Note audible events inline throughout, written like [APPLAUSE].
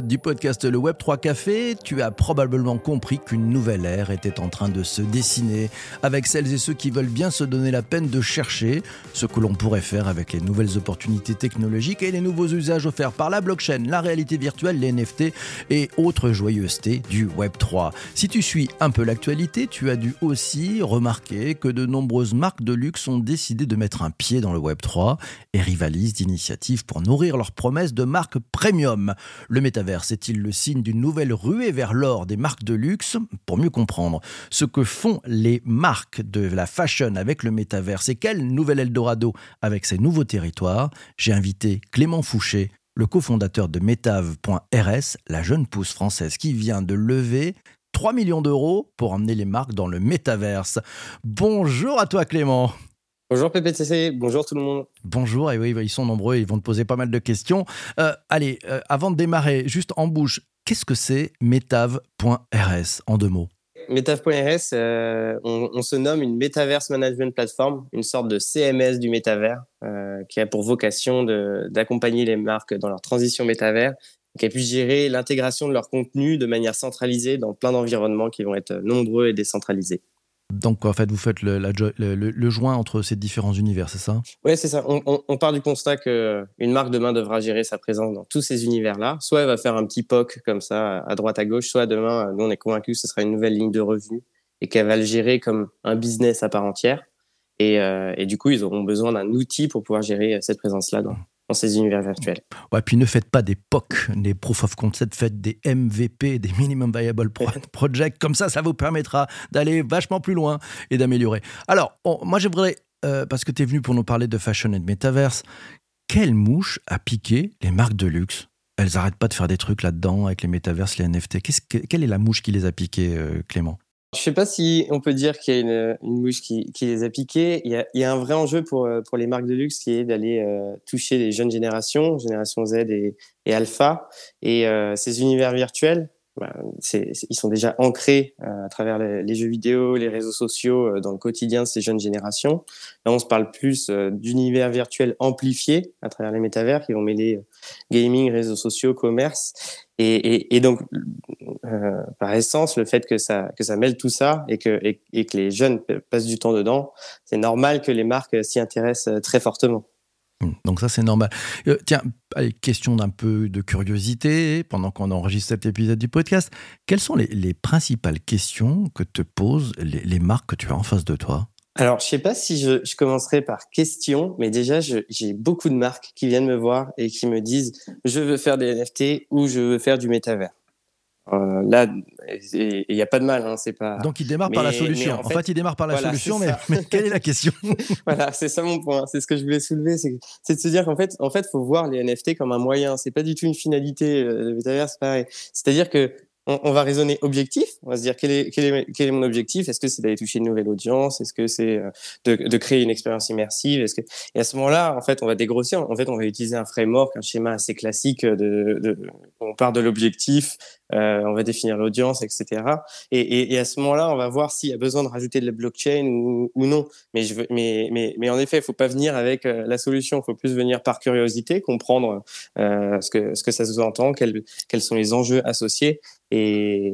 du podcast Le Web 3 Café, tu as probablement compris qu'une nouvelle ère était en train de se dessiner avec celles et ceux qui veulent bien se donner la peine de chercher ce que l'on pourrait faire avec les nouvelles opportunités technologiques et les nouveaux usages offerts par la blockchain, la réalité virtuelle, les NFT et autres joyeusetés du Web 3. Si tu suis un peu l'actualité, tu as dû aussi remarquer que de nombreuses marques de luxe ont décidé de mettre un pied dans le Web 3 et rivalisent d'initiatives pour nourrir leurs promesses de marques premium. Le est-il le signe d'une nouvelle ruée vers l'or des marques de luxe? Pour mieux comprendre ce que font les marques de la fashion avec le métaverse et quel nouvel Eldorado avec ces nouveaux territoires, j'ai invité Clément Fouché, le cofondateur de Metave.rs, la jeune pousse française qui vient de lever 3 millions d'euros pour emmener les marques dans le métaverse. Bonjour à toi Clément. Bonjour PPTC, bonjour tout le monde. Bonjour, et oui, ils sont nombreux, ils vont te poser pas mal de questions. Euh, allez, euh, avant de démarrer, juste en bouche, qu'est-ce que c'est Metav.rs en deux mots? Metav.rs, euh, on, se nomme une Metaverse Management Platform, une sorte de CMS du métavers, qui a pour vocation d'accompagner les marques dans leur transition métavers, qui a pu gérer l'intégration de leur contenu de manière centralisée dans plein d'environnements qui vont être nombreux et décentralisés. Donc, en fait, vous faites le, joint entre ces différents univers, c'est ça? Oui, c'est ça. On, part du constat qu'une marque demain devra gérer sa présence dans tous ces univers-là. Soit elle va faire un petit POC comme ça, à droite, à gauche, soit demain, nous, on est convaincu que ce sera une nouvelle ligne de revue et qu'elle va le gérer comme un business à part entière. Et, euh, du coup, ils auront besoin d'un outil pour pouvoir gérer cette présence-là dans ces univers virtuels. Ouais, puis ne faites pas des POC, des Proof of Concept, faites des MVP, des Minimum Viable [LAUGHS] Project. Comme ça, ça vous permettra d'aller vachement plus loin et d'améliorer. Alors, moi, j'aimerais, euh, parce que tu es venu pour nous parler de fashion et de metaverse, quelle mouche a piqué les marques de luxe? Elles n'arrêtent pas de faire des trucs là-dedans avec les métaverses, les NFT. quelle est la mouche qui les a piquées, euh, Clément? Je ne sais pas si on peut dire qu'il y a une, une mouche qui, qui, les a piqués. Il y a, il y a, un vrai enjeu pour, euh, pour les marques de luxe qui est d'aller euh, toucher les jeunes générations, génération Z et, et Alpha, et euh, ces univers virtuels. Bah, ils sont déjà ancrés à travers les, jeux vidéo, les réseaux sociaux dans le quotidien de ces jeunes générations. Là, on se parle plus d'univers virtuels amplifiés à travers les métavers qui vont mêler gaming, réseaux sociaux, commerce. Et, et, donc, euh, par essence, le fait que ça, que ça mêle tout ça et que, et, que les jeunes passent du temps dedans, c'est normal que les marques s'y intéressent euh, très fortement. Mmh, donc ça, c'est normal. Euh, tiens, question d'un peu de curiosité, pendant qu'on enregistre cet épisode du podcast, quelles sont les, les principales questions que te posent les, marques que tu as en face de toi? Alors, je sais pas si je, je commencerai par question, mais déjà, j'ai beaucoup de marques qui viennent me voir et qui me disent je veux faire des NFT ou je veux faire du métavers. Euh, là, il n'y a pas de mal, hein, c'est pas. Donc il démarre par la solution. En fait, il démarre par la solution, mais, mais, quelle est la question? [LAUGHS] Voilà, c'est ça mon point. C'est ce que je voulais soulever, c'est de se dire qu'en fait, en fait, faut voir les NFT comme un moyen. C'est pas du tout une finalité. Euh, le métavers, c'est pareil. C'est-à-dire que on, va raisonner objectif. On va se dire quel est, quel est, quel est mon objectif Est-ce que c'est d'aller toucher une nouvelle audience Est-ce que c'est euh, de, de, créer une expérience immersive Est-ce que et à ce moment-là, en fait, on va dégrossir. En fait, on va utiliser un framework, un schéma assez classique de, de on part de l'objectif, euh, on va définir l'audience, etc. Et, et, et, à ce moment-là, on va voir s'il y a besoin de rajouter de la blockchain ou, ou non. Mais, je veux, mais, mais, mais en effet, il faut pas venir avec euh, la solution. Il faut plus venir par curiosité, comprendre euh, ce que ce que ça sous-entend, quels, quels sont les enjeux associés. Et,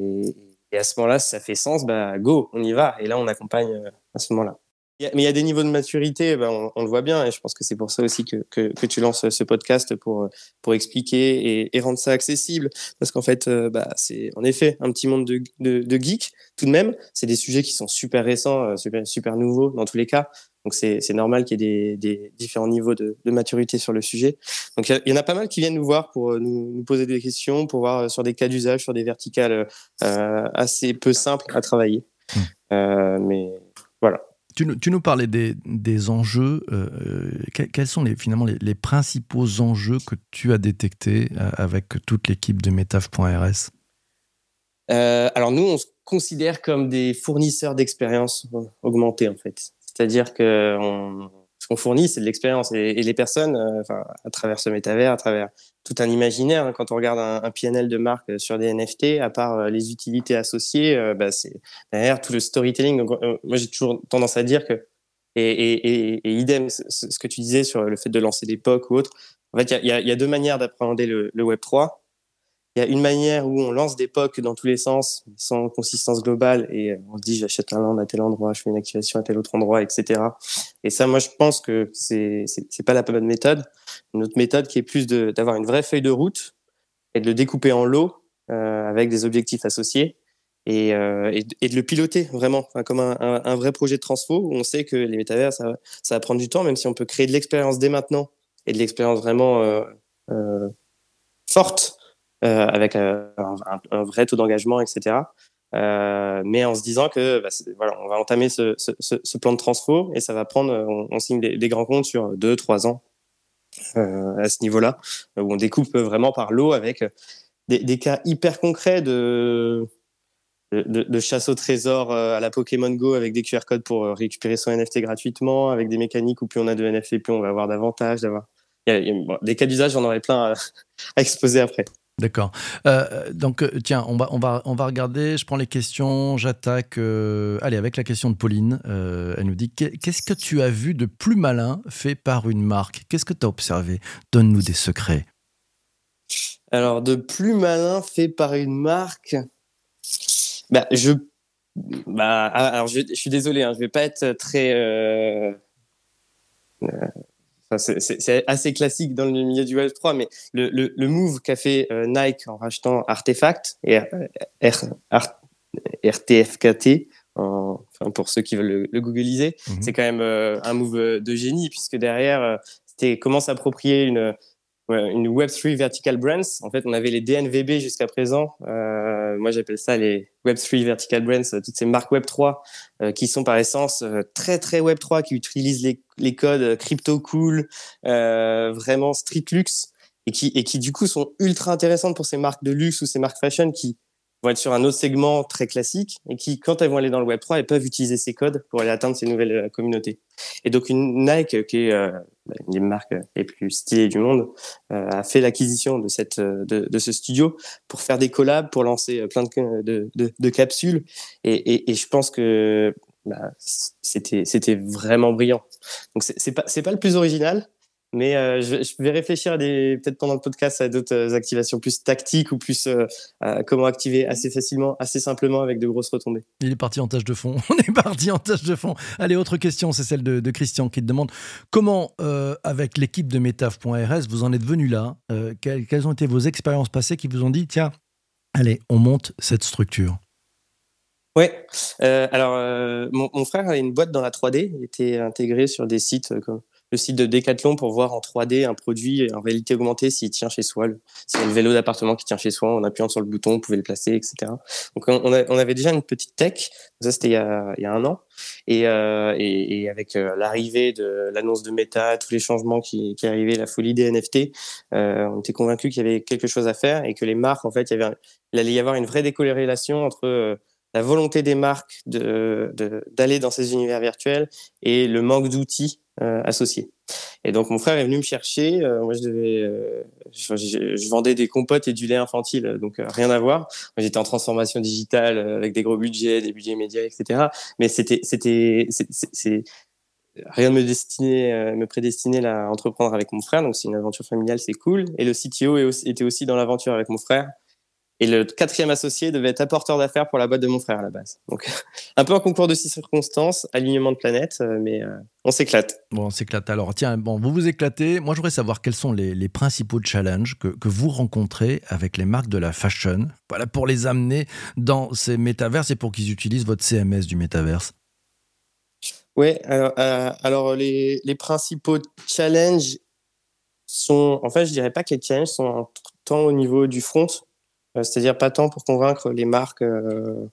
et à ce moment-là, si ça fait sens, bah go, on y va. Et là, on accompagne euh, à ce moment-là. Mais il y a des niveaux de maturité, ben on, on, le voit bien, et je pense que c'est pour ça aussi que, que, que, tu lances ce podcast pour, pour expliquer et, et rendre ça accessible. Parce qu'en fait, euh, bah, c'est en effet un petit monde de, de, de geeks, tout de même. C'est des sujets qui sont super récents, euh, super, super nouveaux dans tous les cas. Donc c'est normal qu'il y ait des, des, différents niveaux de, de, maturité sur le sujet. Donc il y, en a pas mal qui viennent nous voir pour euh, nous, nous poser des questions, pour voir sur des cas d'usage, sur des verticales euh, assez peu simples à travailler. Mmh. Euh, mais voilà. Tu, nous parlais des, enjeux. Euh, euh quels sont les, finalement les, principaux enjeux que tu as détectés euh, avec toute l'équipe de Metaf.rs Alors nous, on se considère comme des fournisseurs d'expérience augmentée en fait. C'est-à-dire que on, ce qu'on fournit, c'est de l'expérience. Et, les personnes, euh, à travers ce métavers, à travers tout un imaginaire, hein, quand on regarde un, un, PNL de marque sur des NFT, à part euh, les utilités associées, euh, bah, c'est derrière tout le storytelling. Donc, euh, moi, j'ai toujours tendance à dire que, et, idem, ce, que tu disais sur le fait de lancer des POC ou autre, En fait, il y, y a, deux manières d'appréhender le, le, Web 3. Il y a une manière où on lance des POC dans tous les sens, sans consistance globale, et on se dit j'achète un land à tel endroit, je fais une activation à tel autre endroit, etc. Et ça, moi, je pense que c'est c'est pas la bonne méthode. Une autre méthode qui est plus d'avoir une vraie feuille de route et de le découper en lots euh, avec des objectifs associés et, euh, et, de le piloter vraiment comme un, vrai projet de transfo où on sait que les métavers, ça, va prendre du temps, même si on peut créer de l'expérience dès maintenant et de l'expérience vraiment euh, euh, forte euh, avec un, un, vrai taux d'engagement, etc. Euh, mais en se disant que bah, voilà, on va entamer ce, ce, ce, plan de transfo et ça va prendre, on, on signe des, des, grands comptes sur deux, trois ans euh, à ce niveau-là, où on découpe vraiment par lot avec des, des, cas hyper concrets de, de, de, chasse au trésor à la Pokémon Go avec des QR codes pour récupérer son NFT gratuitement, avec des mécaniques où plus on a de NFT, plus on va avoir davantage, d'avoir bon, des cas d'usage, j'en aurais plein à, [LAUGHS] à exposer après. D'accord. Euh, donc, tiens, on va, regarder. Je prends les questions, j'attaque. Euh, allez, avec la question de Pauline. Euh, elle nous dit Qu'est-ce que tu as vu de plus malin fait par une marque? Qu'est-ce que tu as observé? Donne-nous des secrets. Alors, de plus malin fait par une marque bah, je, bah, alors je, suis désolé, hein, je vais pas être très. Euh, c'est assez classique dans le milieu du Web 3, mais le, le, le move qu'a fait euh, Nike en rachetant Artefact et R, R, RTFKT, en, enfin pour ceux qui veulent le, le googliser, mm -hmm. c'est quand même euh, un move de génie puisque derrière euh, c'était comment s'approprier une une Web3 Vertical Brands. En fait, on avait les DNVB jusqu'à présent. Euh, moi, j'appelle ça les Web3 Vertical Brands, toutes ces marques Web3 euh, qui sont par essence euh, très, très Web3, qui utilisent les, les codes crypto cool, euh, vraiment street luxe, et qui, et qui du coup sont ultra intéressantes pour ces marques de luxe ou ces marques fashion qui vont être sur un autre segment très classique et qui, quand elles vont aller dans le Web 3, elles peuvent utiliser ces codes pour aller atteindre ces nouvelles communautés. Et donc, une Nike, qui est euh, une des marques les plus stylées du monde, euh, a fait l'acquisition de cette de, de, ce studio pour faire des collabs, pour lancer plein de, de, de, capsules. Et, et, et, je pense que bah, c'était c'était vraiment brillant. Donc, c'est pas c'est pas le plus original, mais euh, je, je, vais réfléchir à des peut-être pendant le podcast à d'autres activations plus tactiques ou plus euh, à comment activer assez facilement, assez simplement avec de grosses retombées. Il est parti en tâche de fond. [LAUGHS] On est parti en tâche de fond. Allez, autre question, c'est celle de, de, Christian qui te demande comment, euh, avec l'équipe de Metaf.rs, vous en êtes venu là euh, quelles, quelles ont été vos expériences passées qui vous ont dit tiens, allez, on monte cette structure? Ouais. Euh, alors, mon, mon, frère a une boîte dans la 3D. Il était intégré sur des sites comme le site de Decathlon pour voir en 3D un produit en réalité augmentée s'il tient chez soi. C'est le vélo d'appartement qui tient chez soi, en appuyant sur le bouton, on pouvait le placer, etc. Donc on, avait déjà une petite tech, ça c'était il, y a un an, et, euh, et, avec euh, l'arrivée de l'annonce de Meta, tous les changements qui, qui arrivaient, la folie des NFT, euh, on était convaincus qu'il y avait quelque chose à faire et que les marques, en fait, y il allait y avoir une vraie décorrélation entre euh, la volonté des marques de d'aller dans ces univers virtuels et le manque d'outils euh, associés. Et donc mon frère est venu me chercher. Euh, moi je devais, euh, je, vendais des compotes et du lait infantile, donc rien à voir. J'étais en transformation digitale avec des gros budgets, des budgets médias, etc. Mais c'était, c'était, rien ne me destinait, me prédestinait à entreprendre avec mon frère. Donc c'est une aventure familiale, c'est cool. Et le CTO était aussi dans l'aventure avec mon frère. Et le quatrième associé devait être apporteur d'affaires pour la boîte de mon frère à la base. Donc, [LAUGHS] un peu un concours de circonstances, alignement de planètes, mais euh, on s'éclate. Bon, on s'éclate. Alors, tiens, bon, vous vous éclatez. Moi, je voudrais savoir quels sont les, les principaux challenges que, que, vous rencontrez avec les marques de la fashion, voilà, pour les amener dans ces métaverses et pour qu'ils utilisent votre CMS du métaverse. Oui, alors, euh, alors les, les principaux challenges sont, en fait, je dirais pas que les challenges sont tant au niveau du front, euh, c'est-à-dire pas tant pour convaincre les marques, euh,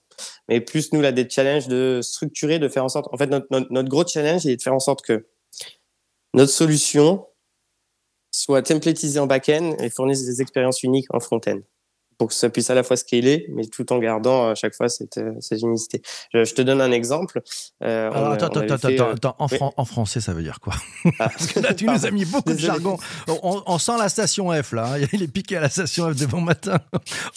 mais plus nous là des challenges de structurer, de faire en sorte. En fait, notre, gros challenge est de faire en sorte que notre solution soit templatisée en back-end et fournisse des expériences uniques en front-end pour que ça puisse à la fois scaler, mais tout en gardant à chaque fois cette, cette unicité. Je, je te donne un exemple. Euh, Alors, attends, attends, attends, fait... attends, en, fran en, français, ça veut dire quoi? Ah. [LAUGHS] Parce que là, tu nous as mis beaucoup de jargon. On, on, sent la station F, là. Hein. [LAUGHS] Il est piqué à la station F de bon matin.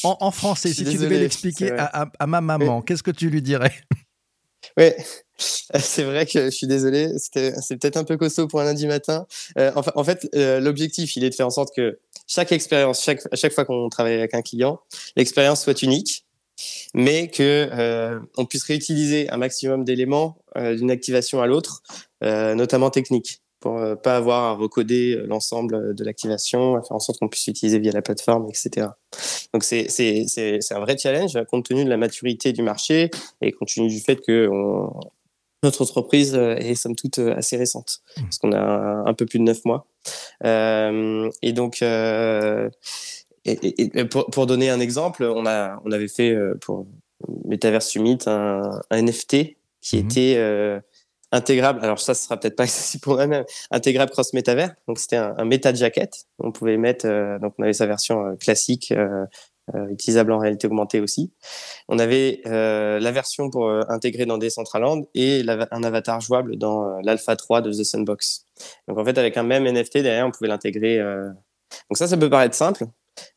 En, en français, si désolé, tu devais l'expliquer à, à, à, ma maman, qu'est-ce que tu lui dirais? Ouais. [LAUGHS] C'est vrai que je suis désolé, c'est peut-être un peu costaud pour un lundi matin. Euh, en fait, euh, l'objectif, il est de faire en sorte que chaque expérience, chaque, à chaque fois qu'on travaille avec un client, l'expérience soit unique, mais que euh, on puisse réutiliser un maximum d'éléments d'une activation à l'autre, notamment technique, pour euh, pas avoir à recoder euh, l'ensemble de l'activation, à faire en sorte qu'on puisse l'utiliser via la plateforme, etc. Donc c'est c'est c'est c'est un vrai challenge compte tenu de la maturité du marché et compte tenu du fait que on, notre entreprise est somme toute assez récente, mmh. parce qu'on a un, peu plus de neuf mois. Euh, et donc, euh, et, et pour, pour, donner un exemple, on, a, on avait fait pour Metaverse Summit un, un NFT qui mmh. était euh, intégrable. Alors ça, ce sera peut-être pas [LAUGHS] accessible pour moi-même. Intégrable cross métavers. Donc c'était un, un méta jacket. On pouvait mettre. Euh, donc on avait sa version euh, classique euh, utilisable en réalité augmentée aussi. On avait euh, la version pour euh, intégrer dans Decentraland et un avatar jouable dans l'Alpha 3 de The Sandbox. Donc en fait, avec un même NFT derrière, on pouvait l'intégrer. Donc ça, ça peut paraître simple,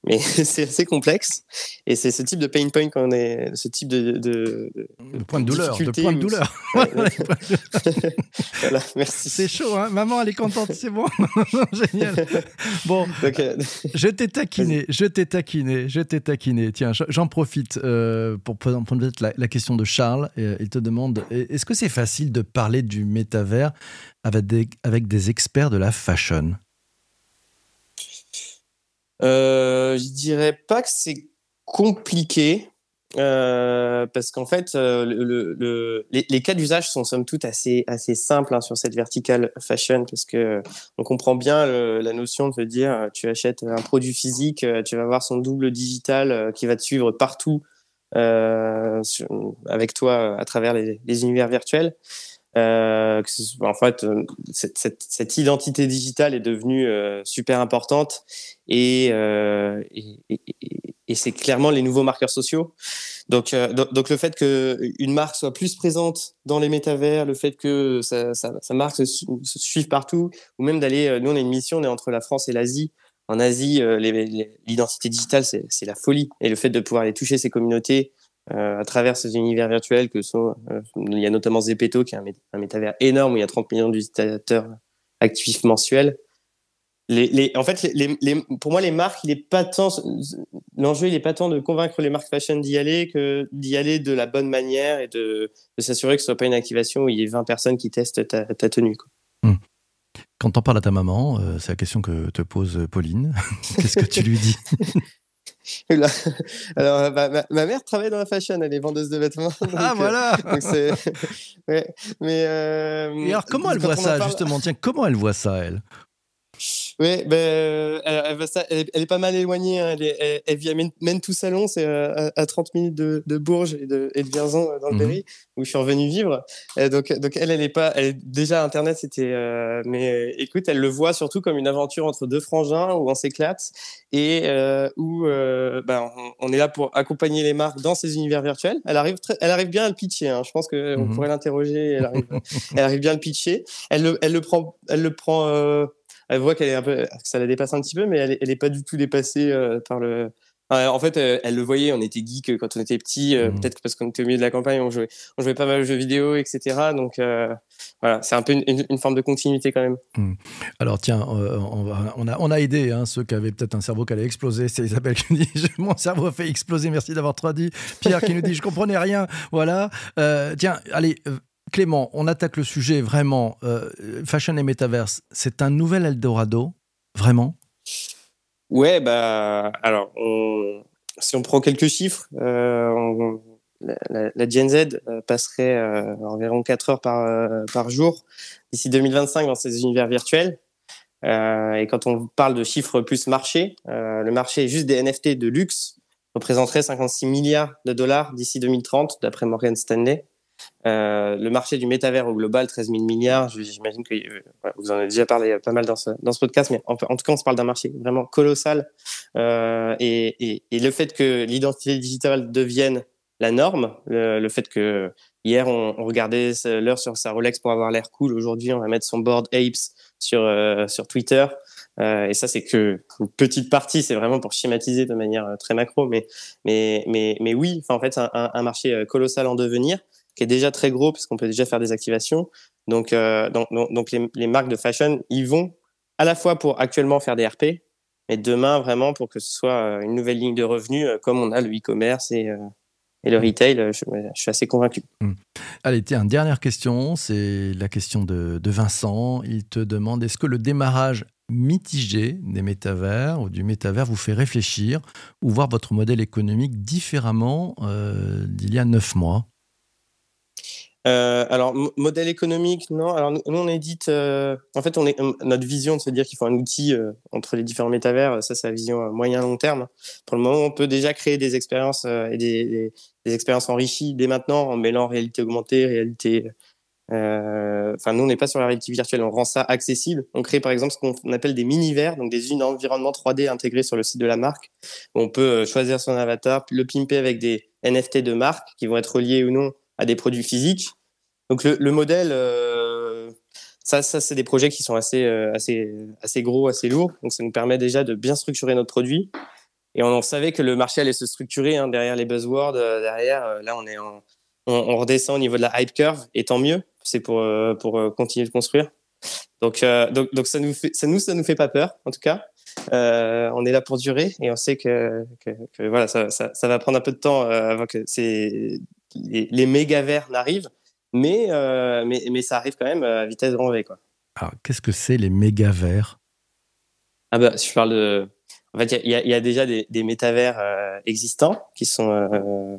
mais [LAUGHS] c'est assez complexe. Et c'est ce type de pain point qu'on est, ce type de, de, de point de douleur, de point de douleur. [LAUGHS] [LAUGHS] voilà, merci. C'est chaud, hein Maman, elle est contente, c'est bon. Génial. Bon, euh, je t'ai taquiné, je t'ai taquiné, je t'ai taquiné. Tiens, j'en profite euh, pour prendre la, la question de Charles. Euh, il te demande est-ce que c'est facile de parler du métavers avec des, avec des experts de la fashion? Je dirais pas que c'est compliqué. Euh, parce qu'en fait, euh, le, le, les, cas d'usage sont somme toute assez assez simples hein, sur cette verticale fashion, parce que on comprend bien la notion de dire, tu achètes un produit physique, tu vas avoir son double digital qui va te suivre partout avec toi à travers les univers virtuels. Euh, en fait, euh, cette, cette, cette, identité digitale est devenue euh, super importante et, euh, et, et, et c'est clairement les nouveaux marqueurs sociaux. Donc, euh, donc le fait qu'une marque soit plus présente dans les métavers, le fait que sa, sa, sa marque se, suive partout, ou même d'aller, nous on a une mission, on est entre la France et l'Asie. En Asie, l'identité digitale, c'est la folie. Et le fait de pouvoir aller toucher ces communautés, euh, à travers ces univers virtuels que sont, euh, il y a notamment Zepeto qui est un, un, métavers énorme où il y a 30 millions d'utilisateurs actifs mensuels. Les, les, en fait, les, les, pour moi, les marques, il est pas tant l'enjeu, il est pas tant de convaincre les marques fashion d'y aller que d'y aller de la bonne manière et de, de s'assurer que ce soit pas une activation où il y ait 20 personnes qui testent ta, ta tenue. Quoi. Mmh. Quand t'en parles à ta maman, euh, c'est la question que te pose Pauline. [LAUGHS] Qu'est-ce que tu lui dis? [LAUGHS] [LAUGHS] alors, bah, ma, ma, mère travaille dans la fashion, elle est vendeuse de vêtements. [LAUGHS] Ah, donc, ah, voilà euh, [LAUGHS] ouais, mais euh, Et alors, comment elle voit ça, parle... justement? Tiens, comment elle voit ça, elle? Oui, euh, elle, elle, elle, est pas mal éloignée. Hein. Elle, est, vit à Mentou Salon, c'est à, à, 30 minutes de, de Bourges et de, et de Vierzon dans le mmh. Berry, où je suis revenu vivre. Et donc, donc elle, elle est pas, elle déjà Internet, c'était, euh, mais écoute, elle le voit surtout comme une aventure entre deux frangins où on s'éclate et euh, où ben, on, on, est là pour accompagner les marques dans ces univers virtuels. Elle arrive, très, elle arrive bien à le pitcher. Hein. Je pense qu'on mmh. pourrait l'interroger. Elle arrive, [LAUGHS] elle arrive bien à le pitcher. Elle le, elle le prend, elle le prend elle voit qu'elle est un peu, que ça la dépasse un petit peu, mais elle, elle est pas du tout dépassée euh, par le. en fait, elle, elle, le voyait, on était geek quand on était petit, euh, mmh. peut-être parce qu'on était au milieu de la campagne, on jouait, on jouait pas mal aux jeux vidéo, etc. Donc euh, voilà, c'est un peu une, une, une, forme de continuité quand même. Mmh. Alors tiens, on, va, on, a, on a aidé hein, ceux qui avaient peut-être un cerveau qui allait exploser. C'est Isabelle qui nous dit [LAUGHS] Mon cerveau a fait exploser, merci d'avoir traduit. Pierre qui nous dit Je comprenais rien. Voilà. tiens, allez, Clément, on attaque le sujet vraiment. Euh, fashion et Metaverse, c'est un nouvel Eldorado, vraiment? Ouais, bah, alors, si on prend quelques chiffres, euh, la, Gen Z euh, passerait environ 4 heures par, par jour d'ici 2025 dans ces univers virtuels. et quand on parle de chiffres plus marché, le marché juste des NFT de luxe représenterait 56 milliards de dollars d'ici 2030, d'après Morgan Stanley. Euh, le marché du métavers au global, 13 000 milliards, j'imagine que euh, vous en avez déjà parlé pas mal dans ce, dans ce podcast, mais en, tout cas, on se parle d'un marché vraiment colossal. Euh, et, et, le fait que l'identité digitale devienne la norme, le, fait que hier, on, regardait l'heure sur sa Rolex pour avoir l'air cool, aujourd'hui, on va mettre son board Apes sur, euh, sur Twitter. Euh, et ça, c'est que petite partie, c'est vraiment pour schématiser de manière très macro, mais, mais, mais, mais oui, en fait, c'est un, marché colossal en devenir qui est déjà très gros parce qu'on peut déjà faire des activations. Donc, euh, donc, donc les, marques de fashion, ils vont à la fois pour actuellement faire des RP, mais demain vraiment pour que ce soit euh, une nouvelle ligne de revenus comme on a le e-commerce et, le retail. Je, suis assez convaincu. Mmh. Allez, tiens, dernière question, c'est la question de, Vincent. Il te demande est-ce que le démarrage mitigé des métavers ou du métavers vous fait réfléchir ou voir votre modèle économique différemment euh, d'il y a neuf mois? Euh, alors modèle économique non alors nous, on édite euh, en fait on est notre vision de se dire qu'il faut un outil euh, entre les différents métavers ça c'est la vision moyen long terme pour le moment on peut déjà créer des expériences et des, des, expériences enrichies dès maintenant en mêlant réalité augmentée réalité euh, enfin, nous, on n'est pas sur la réalité virtuelle, on rend ça accessible. On crée par exemple ce qu'on appelle des mini-verts, donc des environnements 3D intégrés sur le site de la marque. On peut euh, choisir son avatar, le pimper avec des NFT de marque qui vont être reliés ou non à des produits physiques. Donc le, le modèle, euh, ça, ça c'est des projets qui sont assez, assez, assez gros, assez lourds. Donc ça nous permet déjà de bien structurer notre produit. Et on, savait que le marché allait se structurer hein, derrière les buzzwords. derrière, là, on est en, on, redescend au niveau de la hype curve, et tant mieux c'est pour euh, pour euh, continuer de construire. Donc euh, donc donc ça nous fait ça nous ça nous fait pas peur en tout cas. on est là pour durer et on sait que, voilà ça, va prendre un peu de temps avant que c'est les, les méga verts n'arrivent, mais, mais mais ça arrive quand même à vitesse grand V quoi. Alors qu'est-ce que c'est les méga verts? Ah bah je parle de en fait, il y, y, a déjà des, des métavers euh, existants qui sont euh,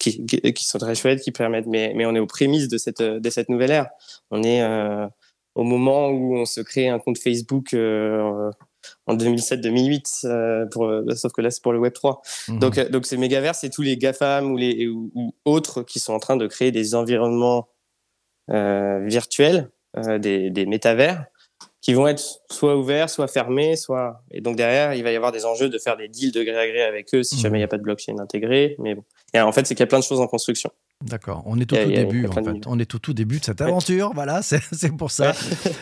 qui, qui, sont très chouettes, qui permettent. Mais, mais on est aux prémices de cette de cette nouvelle ère. On est euh, au moment où on se crée un compte Facebook euh, en 2007-2008, pour sauf que là c'est pour le Web 3. Mmh. Donc donc ces métavers, c'est tous les GAFAM ou les ou, ou, autres qui sont en train de créer des environnements virtuels, des, des métavers qui vont être soit ouverts, soit fermés, soit et donc derrière il va y avoir des enjeux de faire des deals de gré à gré avec eux si mmh. jamais il n'y a pas de blockchain intégré. Mais bon, et en fait c'est qu'il y a plein de choses en construction. D'accord, on est tout au début en fait. On est tout tout début de cette aventure, voilà, [LAUGHS] c'est pour ça.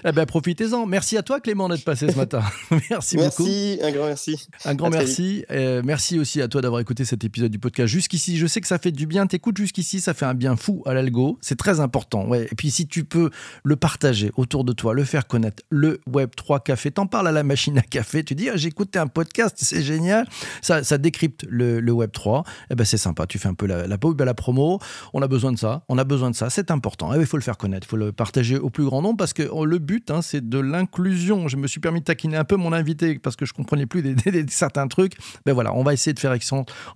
eh ben profitez-en. Merci à toi Clément d'être passé ce matin. [LAUGHS] merci, beaucoup. Merci, un grand merci. Un grand merci. Euh, merci aussi à toi d'avoir écouté cet épisode du podcast jusqu'ici. Je sais que ça fait du bien. T'écoutes jusqu'ici, ça fait un bien fou à l'algo. C'est très important. Ouais. Et puis si tu peux le partager autour de toi, le faire connaître, le Web 3 Café, t'en parles à la machine à café. Tu dis ah, j'ai écouté un podcast, c'est génial. Ça, ça décrypte le, le Web 3. Eh ben c'est sympa. Tu fais un peu la, la, la promo. On a besoin de ça. On a besoin de ça. C'est important. il faut le faire connaître. Il faut le partager au plus grand nombre parce que oh, le but, hein, c'est de l'inclusion. Je me suis permis de taquiner un peu mon invité parce que je comprenais plus des, certains trucs. Ben voilà, on va essayer de faire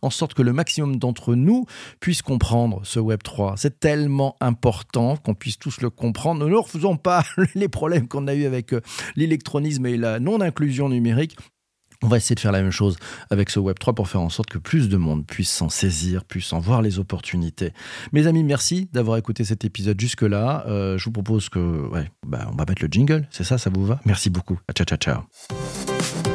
en sorte que le maximum d'entre nous puisse comprendre ce Web 3. C'est tellement important qu'on puisse tous le comprendre. Ne nous refaisons pas [LAUGHS] les problèmes qu'on a eu avec euh, l'électronisme et la non-inclusion numérique. On va essayer de faire la même chose avec ce Web3 pour faire en sorte que plus de monde puisse s'en saisir, puisse en voir les opportunités. Mes amis, merci d'avoir écouté cet épisode jusque-là. Euh, je vous propose que, ouais, bah, on va mettre le jingle, c'est ça, ça vous va? Merci beaucoup. Ciao, ciao, ciao.